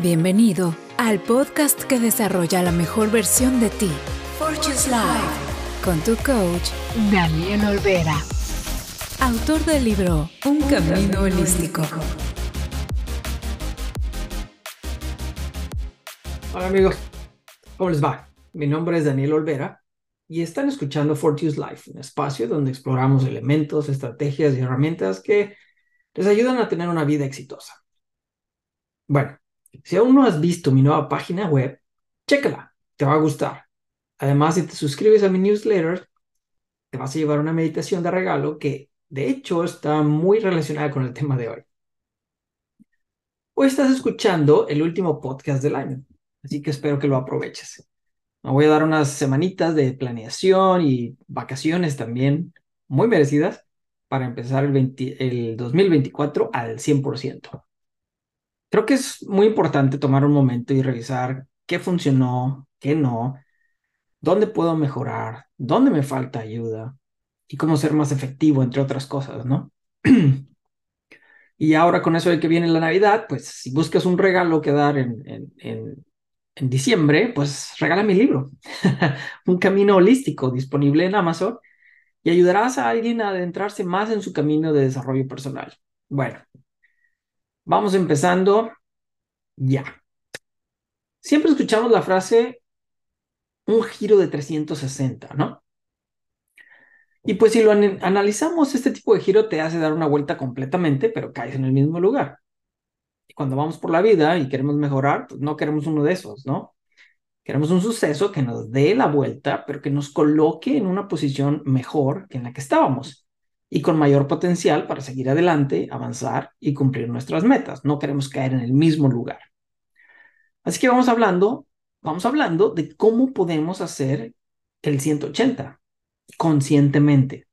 Bienvenido al podcast que desarrolla la mejor versión de ti, Fortune's Life, con tu coach, Daniel Olvera, autor del libro Un Camino Holístico. Hola amigos, ¿cómo les va? Mi nombre es Daniel Olvera y están escuchando Fortune's Life, un espacio donde exploramos elementos, estrategias y herramientas que les ayudan a tener una vida exitosa. Bueno, si aún no has visto mi nueva página web, chécala, te va a gustar. Además, si te suscribes a mi newsletter, te vas a llevar una meditación de regalo que, de hecho, está muy relacionada con el tema de hoy. Hoy estás escuchando el último podcast del año, así que espero que lo aproveches. Me voy a dar unas semanitas de planeación y vacaciones también, muy merecidas, para empezar el, el 2024 al 100%. Creo que es muy importante tomar un momento y revisar qué funcionó, qué no, dónde puedo mejorar, dónde me falta ayuda y cómo ser más efectivo, entre otras cosas, ¿no? y ahora con eso de que viene la Navidad, pues si buscas un regalo que dar en, en, en, en diciembre, pues regala mi libro, Un Camino Holístico, disponible en Amazon, y ayudarás a alguien a adentrarse más en su camino de desarrollo personal. Bueno, Vamos empezando ya. Siempre escuchamos la frase un giro de 360, ¿no? Y pues si lo analizamos, este tipo de giro te hace dar una vuelta completamente, pero caes en el mismo lugar. Y cuando vamos por la vida y queremos mejorar, pues no queremos uno de esos, ¿no? Queremos un suceso que nos dé la vuelta, pero que nos coloque en una posición mejor que en la que estábamos y con mayor potencial para seguir adelante, avanzar y cumplir nuestras metas. No queremos caer en el mismo lugar. Así que vamos hablando, vamos hablando de cómo podemos hacer el 180 conscientemente.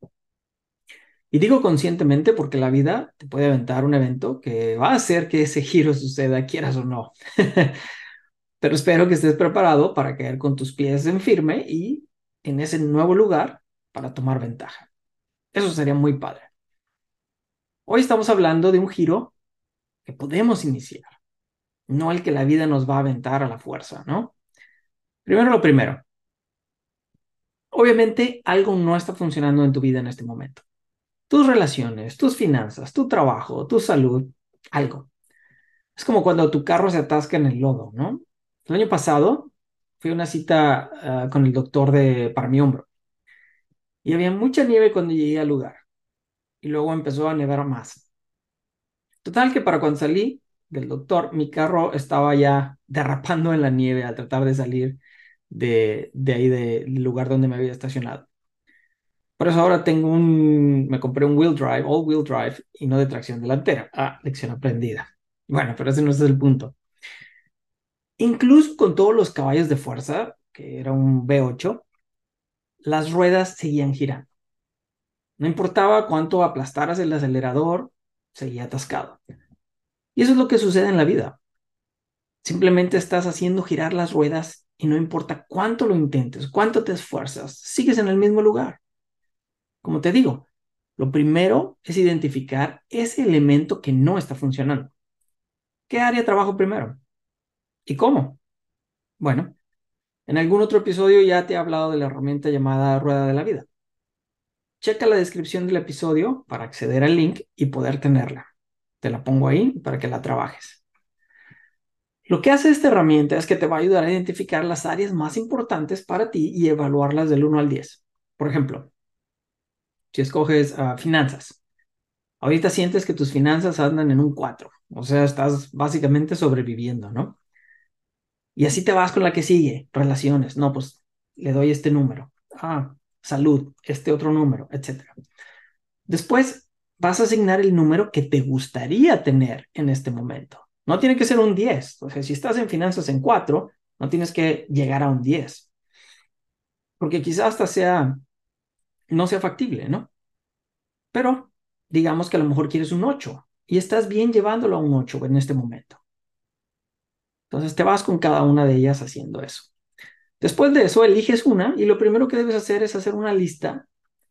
Y digo conscientemente porque la vida te puede aventar un evento que va a hacer que ese giro suceda, quieras o no. Pero espero que estés preparado para caer con tus pies en firme y en ese nuevo lugar para tomar ventaja. Eso sería muy padre. Hoy estamos hablando de un giro que podemos iniciar, no el que la vida nos va a aventar a la fuerza, ¿no? Primero lo primero. Obviamente algo no está funcionando en tu vida en este momento. Tus relaciones, tus finanzas, tu trabajo, tu salud, algo. Es como cuando tu carro se atasca en el lodo, ¿no? El año pasado fui a una cita ah, con el doctor de, para mi hombro y había mucha nieve cuando llegué al lugar. Y luego empezó a nevar más. Total que para cuando salí del doctor, mi carro estaba ya derrapando en la nieve al tratar de salir de, ahí del lugar donde me había estacionado. Por eso ahora tengo un, me compré un wheel drive, all wheel drive y no de tracción delantera. Ah, lección aprendida. Bueno, pero ese no es el punto. Incluso con todos los caballos de fuerza, que era un V8, las ruedas seguían girando. No importaba cuánto aplastaras el acelerador, seguía atascado. Y eso es lo que sucede en la vida. Simplemente estás haciendo girar las ruedas y no importa cuánto lo intentes, cuánto te esfuerzas, sigues en el mismo lugar. Como te digo, lo primero es identificar ese elemento que no está funcionando. ¿Qué área trabajo primero? ¿Y cómo? Bueno, en algún otro episodio ya te he hablado de la herramienta llamada Rueda de la Vida. Checa la descripción del episodio para acceder al link y poder tenerla. Te la pongo ahí para que la trabajes. Lo que hace esta herramienta es que te va a ayudar a identificar las áreas más importantes para ti y evaluarlas del 1 al 10. Por ejemplo, si escoges ah, finanzas, ahorita sientes que tus finanzas andan en un 4, o sea, estás básicamente sobreviviendo, ¿no? Y así te vas con la que sigue, relaciones. No, pues le doy este número. Ah, salud, este otro número, etc. Después vas a asignar el número que te gustaría tener en este momento. No tiene que ser un 10. O sea, si estás en finanzas en 4, no tienes que llegar a un 10. Porque quizás hasta sea, no sea factible, ¿no? Pero digamos que a lo mejor quieres un 8 y estás bien llevándolo a un 8 en este momento. Entonces te vas con cada una de ellas haciendo eso. Después de eso, eliges una y lo primero que debes hacer es hacer una lista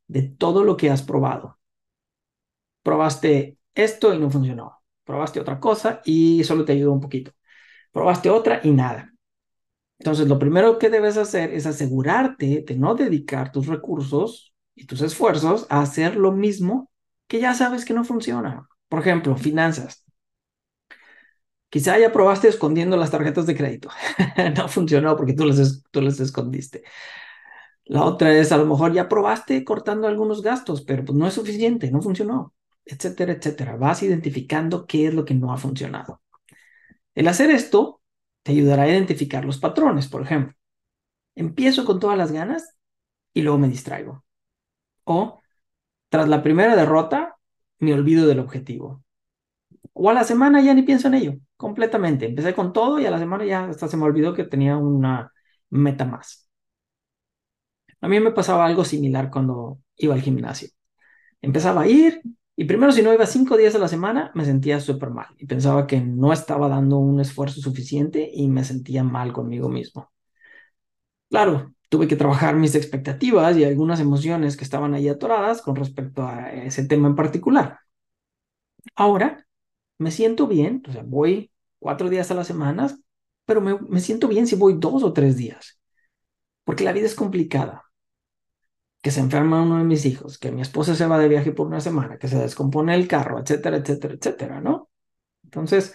de todo lo que has probado. Probaste esto y no funcionó. Probaste otra cosa y solo te ayudó un poquito. Probaste otra y nada. Entonces, lo primero que debes hacer es asegurarte de no dedicar tus recursos y tus esfuerzos a hacer lo mismo que ya sabes que no funciona. Por ejemplo, finanzas. Quizá ya probaste escondiendo las tarjetas de crédito. no funcionó porque tú las, tú las escondiste. La otra es, a lo mejor ya probaste cortando algunos gastos, pero pues no es suficiente, no funcionó, etcétera, etcétera. Vas identificando qué es lo que no ha funcionado. El hacer esto te ayudará a identificar los patrones, por ejemplo. Empiezo con todas las ganas y luego me distraigo. O, tras la primera derrota, me olvido del objetivo. O a la semana ya ni pienso en ello, completamente. Empecé con todo y a la semana ya hasta se me olvidó que tenía una meta más. A mí me pasaba algo similar cuando iba al gimnasio. Empezaba a ir y primero si no iba cinco días a la semana me sentía súper mal y pensaba que no estaba dando un esfuerzo suficiente y me sentía mal conmigo mismo. Claro, tuve que trabajar mis expectativas y algunas emociones que estaban ahí atoradas con respecto a ese tema en particular. Ahora me siento bien, o sea, voy cuatro días a la semana, pero me, me siento bien si voy dos o tres días, porque la vida es complicada. Que se enferma uno de mis hijos, que mi esposa se va de viaje por una semana, que se descompone el carro, etcétera, etcétera, etcétera, ¿no? Entonces,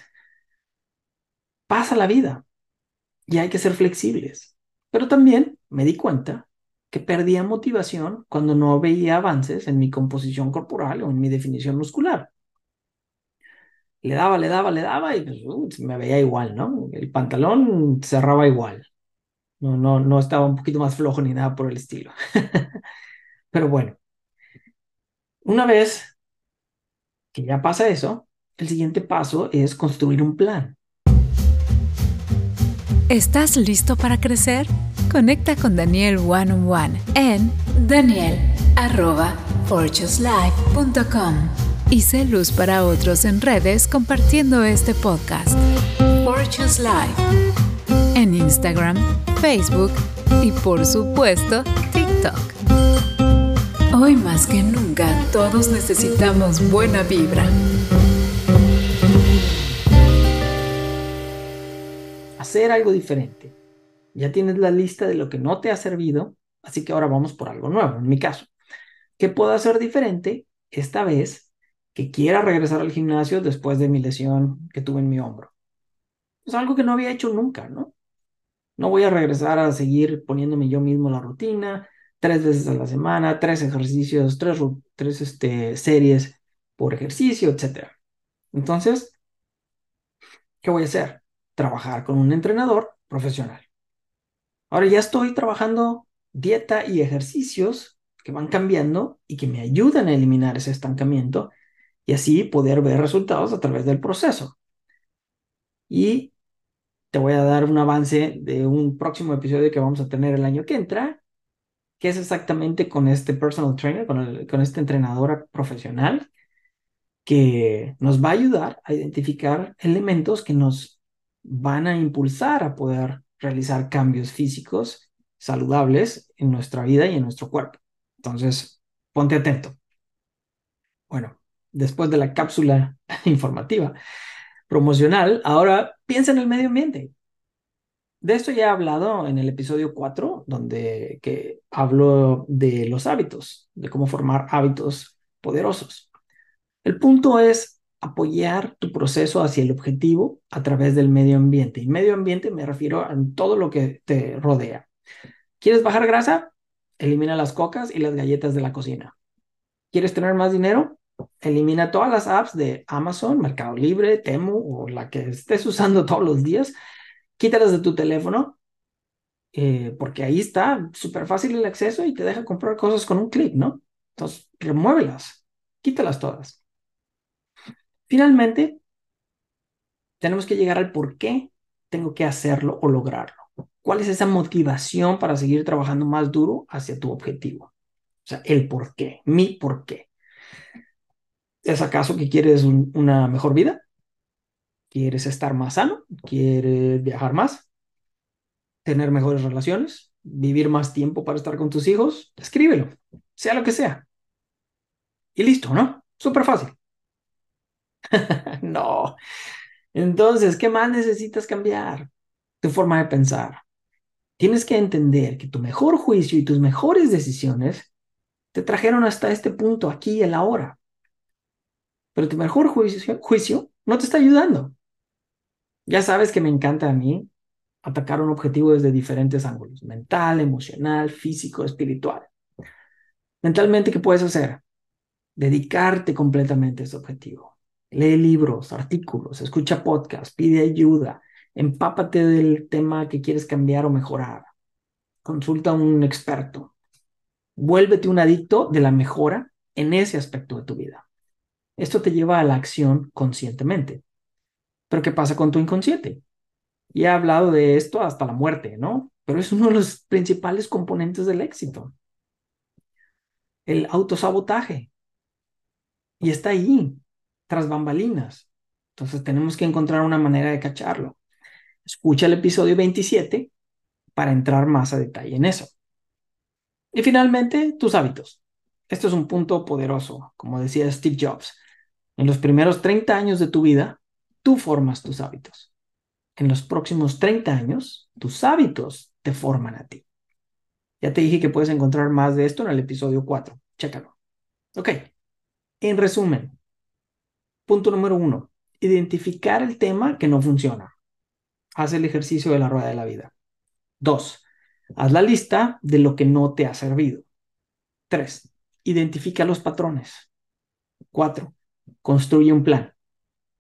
pasa la vida y hay que ser flexibles. Pero también me di cuenta que perdía motivación cuando no veía avances en mi composición corporal o en mi definición muscular le daba, le daba, le daba y pues, me veía igual, ¿no? El pantalón cerraba igual. No, no, no estaba un poquito más flojo ni nada por el estilo. Pero bueno, una vez que ya pasa eso, el siguiente paso es construir un plan. ¿Estás listo para crecer? Conecta con Daniel One on One en daniel.fortuselife.com y sé luz para otros en redes compartiendo este podcast. Fortune's Life. En Instagram, Facebook y por supuesto TikTok. Hoy más que nunca todos necesitamos buena vibra. Hacer algo diferente. Ya tienes la lista de lo que no te ha servido, así que ahora vamos por algo nuevo, en mi caso. ¿Qué puedo hacer diferente esta vez que quiera regresar al gimnasio después de mi lesión que tuve en mi hombro. Es algo que no había hecho nunca, ¿no? No voy a regresar a seguir poniéndome yo mismo la rutina, tres veces a la semana, tres ejercicios, tres, tres este, series por ejercicio, etc. Entonces, ¿qué voy a hacer? Trabajar con un entrenador profesional. Ahora ya estoy trabajando dieta y ejercicios que van cambiando y que me ayudan a eliminar ese estancamiento y así poder ver resultados a través del proceso. Y te voy a dar un avance de un próximo episodio que vamos a tener el año que entra, que es exactamente con este personal trainer, con, con este entrenador profesional, que nos va a ayudar a identificar elementos que nos van a impulsar a poder realizar cambios físicos saludables en nuestra vida y en nuestro cuerpo. Entonces, ponte atento. Bueno, después de la cápsula informativa promocional, ahora piensa en el medio ambiente. De esto ya he hablado en el episodio 4, donde que hablo de los hábitos, de cómo formar hábitos poderosos. El punto es apoyar tu proceso hacia el objetivo a través del medio ambiente. Y medio ambiente me refiero a todo lo que te rodea. ¿Quieres bajar grasa? Elimina las cocas y las galletas de la cocina. ¿Quieres tener más dinero? Elimina todas las apps de Amazon, Mercado Libre, Temu o la que estés usando todos los días, quítalas de tu teléfono, eh, porque ahí está súper fácil el acceso y te deja comprar cosas con un clic, ¿no? Entonces, remuévelas, quítalas todas. Finalmente, tenemos que llegar al por qué tengo que hacerlo o lograrlo. ¿Cuál es esa motivación para seguir trabajando más duro hacia tu objetivo? O sea, el por qué, mi por qué. ¿Es acaso que quieres una mejor vida? ¿Quieres estar más sano? ¿Quieres viajar más? ¿Tener mejores relaciones? ¿Vivir más tiempo para estar con tus hijos? Escríbelo, sea lo que sea. Y listo, ¿no? Súper fácil. no, Entonces, ¿qué más necesitas cambiar? Tu forma de pensar. Tienes que entender que tu mejor juicio y tus mejores decisiones te trajeron hasta este punto, aquí y el ahora. Pero tu mejor juicio, no te está ayudando. Ya sabes que me encanta a mí atacar un objetivo desde diferentes ángulos, mental, emocional, físico, espiritual. Mentalmente, ¿qué puedes hacer? Dedicarte completamente a ese objetivo. Lee libros, artículos, escucha podcasts, pide ayuda, empápate del tema que quieres cambiar o mejorar. Consulta a un experto. Vuélvete un adicto de la mejora en ese aspecto de tu vida. Esto te lleva a la acción conscientemente. Pero ¿qué pasa con tu inconsciente? Y he hablado de esto hasta la muerte, ¿no? Pero es uno de los principales componentes del éxito. El autosabotaje. Y está ahí, tras bambalinas. Entonces tenemos que encontrar una manera de cacharlo. Escucha el episodio 27 para entrar más a detalle en eso. Y finalmente, tus hábitos. Esto es un punto poderoso, como decía Steve Jobs. En los primeros 30 años de tu vida, tú formas tus hábitos. En los próximos 30 años, tus hábitos te forman a ti. Ya te dije que puedes encontrar más de esto en el episodio 4. Chécalo. Ok. En resumen, punto número uno, identificar el tema que no funciona. Haz el ejercicio de la rueda de la vida. Dos, haz la lista de lo que no te ha servido. Tres, identifica los patrones. Cuatro, construye un plan.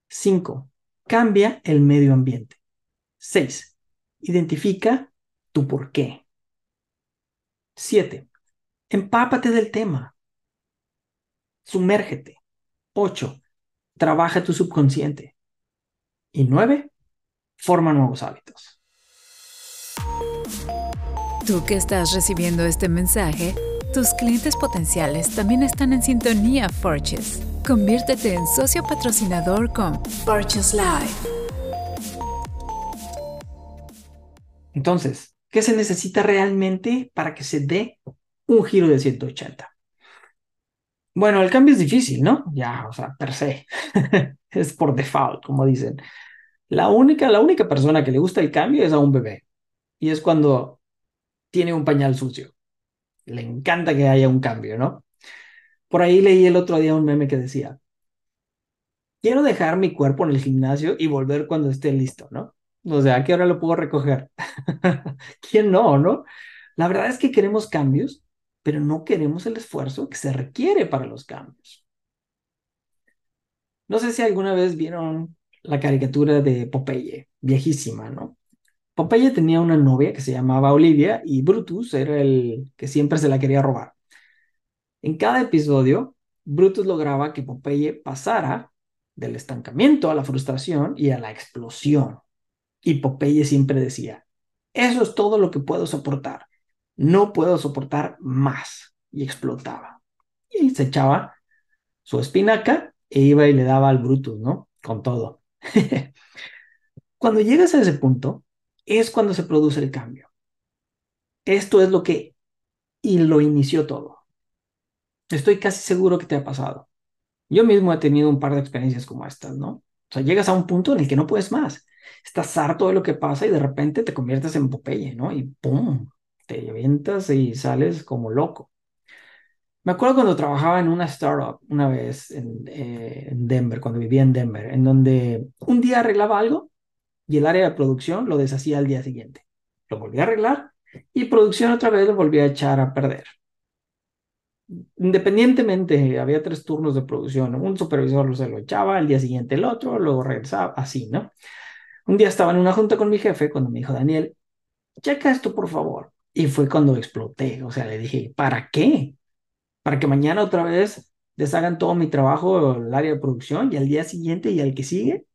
Cinco, cambia el medio ambiente. Seis, identifica tu por qué. Siete, empápate del tema. Sumérgete. Ocho, trabaja tu subconsciente. Y nueve, forma nuevos hábitos. Tú que estás recibiendo este mensaje, tus clientes potenciales también están en sintonía Forges. Conviértete en socio patrocinador con Forges Live. Entonces, ¿qué se necesita realmente para que se dé un giro de 180? Bueno, el cambio es difícil, ¿no? Ya, o sea, per se. es por default, como dicen. La única, la única persona que le gusta el cambio es a un bebé. Y es cuando tiene un pañal sucio. Le encanta que haya un cambio, ¿no? Por ahí leí el otro día un meme que decía, quiero dejar mi cuerpo en el gimnasio y volver cuando esté listo, ¿no? O sea, ¿a qué hora lo puedo recoger? ¿Quién no, no? La verdad es que queremos cambios, pero no queremos el esfuerzo que se requiere para los cambios. No sé si alguna vez vieron la caricatura de Popeye, viejísima, ¿no? Popeye tenía una novia que se llamaba Olivia y Brutus era el que siempre se la quería robar. En cada episodio, Brutus lograba que Popeye pasara del estancamiento a la frustración y a la explosión. Y Popeye siempre decía, eso es todo lo que puedo soportar. No puedo soportar más. Y explotaba. Y se echaba su espinaca e iba y le daba al Brutus, ¿no? Con todo. cuando llegas a ese punto, es cuando se produce el cambio. Esto es lo que y lo inició todo. Estoy casi seguro que te ha pasado. Yo mismo he tenido un par de experiencias como estas, ¿no? O sea, llegas a un punto en el que no puedes más estás harto de lo que pasa y de repente te conviertes en Popeye, ¿no? Y ¡pum! Te avientas y sales como loco. Me acuerdo cuando trabajaba en una startup una vez en, eh, en, Denver, cuando vivía en Denver, en donde un día arreglaba algo y el área de producción lo deshacía al día siguiente. Lo volvía a arreglar y producción otra vez lo volvía a echar a perder. Independientemente, había tres turnos de producción. Un supervisor se lo echaba, al día siguiente el otro, luego regresaba, así, ¿no? Un día estaba en una junta con mi jefe cuando me dijo, Daniel, checa esto por favor. Y fue cuando exploté, o sea, le dije, ¿para qué? Para que mañana otra vez deshagan todo mi trabajo, el área de producción, y al día siguiente y al que sigue.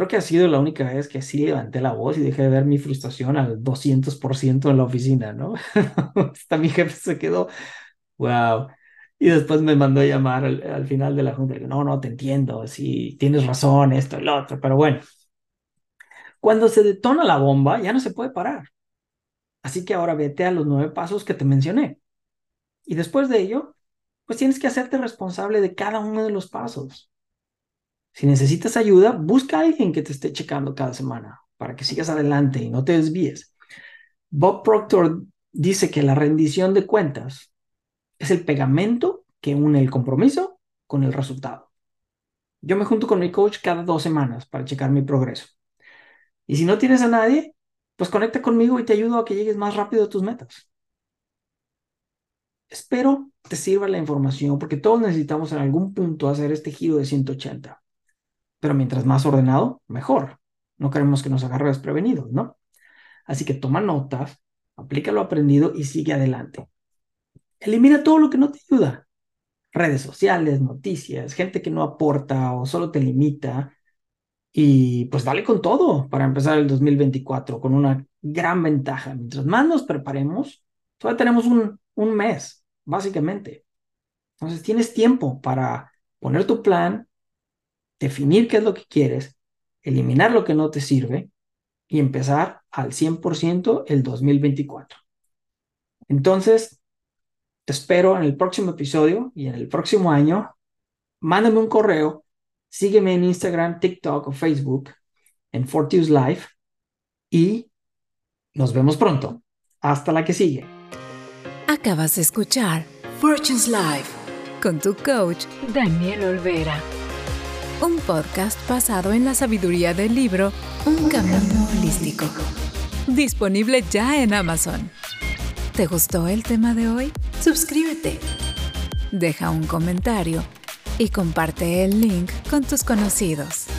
Creo que ha sido la única vez que así levanté la voz y dejé de ver mi frustración al 200% en la oficina, ¿no? Hasta mi jefe se quedó, wow. Y después me mandó a llamar al, al final de la junta. No, no, te entiendo, sí, tienes razón, esto y lo otro, pero bueno, cuando se detona la bomba, ya no se puede parar. Así que ahora vete a los nueve pasos que te mencioné. Y después de ello, pues tienes que hacerte responsable de cada uno de los pasos. Si necesitas ayuda, busca a alguien que te esté checando cada semana para que sigas adelante y no te desvíes. Bob Proctor dice que la rendición de cuentas es el pegamento que une el compromiso con el resultado. Yo me junto con mi coach cada dos semanas para checar mi progreso. Y si no tienes a nadie, pues conecta conmigo y te ayudo a que llegues más rápido a tus metas. Espero te sirva la información porque todos necesitamos en algún punto hacer este giro de 180. Pero mientras más ordenado, mejor. No queremos que nos agarre desprevenidos, ¿no? Así que toma notas, aplica lo aprendido y sigue adelante. Elimina todo lo que no te ayuda. Redes sociales, noticias, gente que no aporta o solo te limita. Y pues dale con todo para empezar el 2024 con una gran ventaja. Mientras más nos preparemos, todavía tenemos un, un mes, básicamente. Entonces tienes tiempo para poner tu plan, definir qué es lo que quieres, eliminar lo que no te sirve y empezar al 100% el 2024. Entonces, te espero en el próximo episodio y en el próximo año. Mándame un correo, sígueme en Instagram, TikTok o Facebook en Fortius Life y nos vemos pronto. Hasta la que sigue. Acabas de escuchar Fortune's Life con tu coach Daniel Olvera un podcast basado en la sabiduría del libro Un Camino Holístico. Disponible ya en Amazon. ¿Te gustó el tema de hoy? Suscríbete. Deja un comentario y comparte el link con tus conocidos.